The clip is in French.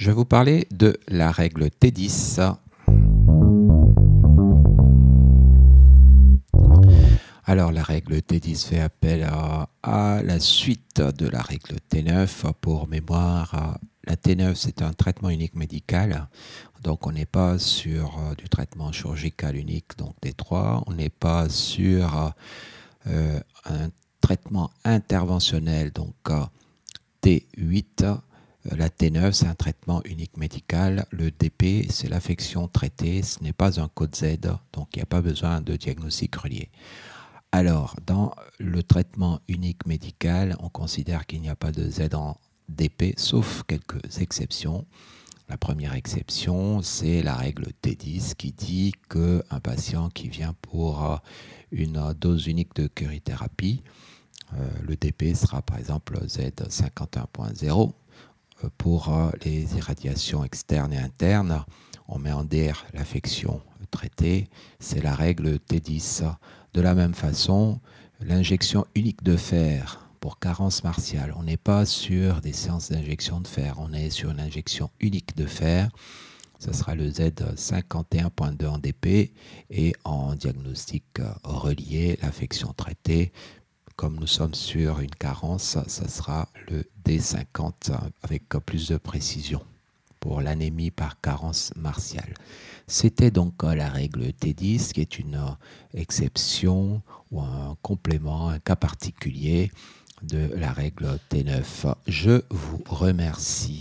Je vais vous parler de la règle T10. Alors la règle T10 fait appel à, la suite de la règle T9. Pour mémoire, la T9 c'est un traitement unique médical. Donc on n'est pas sur euh, du traitement chirurgical unique, donc T3. On n'est pas sur euh, un traitement interventionnel, donc euh, T8. Euh, la T9, c'est un traitement unique médical. Le DP, c'est l'affection traitée. Ce n'est pas un code Z, donc il n'y a pas besoin de diagnostic relié. Alors, dans le traitement unique médical, on considère qu'il n'y a pas de Z en DP, sauf quelques exceptions. La première exception, c'est la règle T10 qui dit qu'un patient qui vient pour une dose unique de curithérapie, euh, le DP sera par exemple Z51.0 pour euh, les irradiations externes et internes, on met en DR l'affection traitée, c'est la règle T10. De la même façon, l'injection unique de fer pour carence martiale, on n'est pas sur des séances d'injection de fer, on est sur une injection unique de fer. Ce sera le Z51.2 en DP et en diagnostic relié, l'affection traitée comme nous sommes sur une carence, ça sera le D50 avec plus de précision pour l'anémie par carence martiale. C'était donc la règle T10 qui est une exception ou un complément, un cas particulier de la règle T9. Je vous remercie.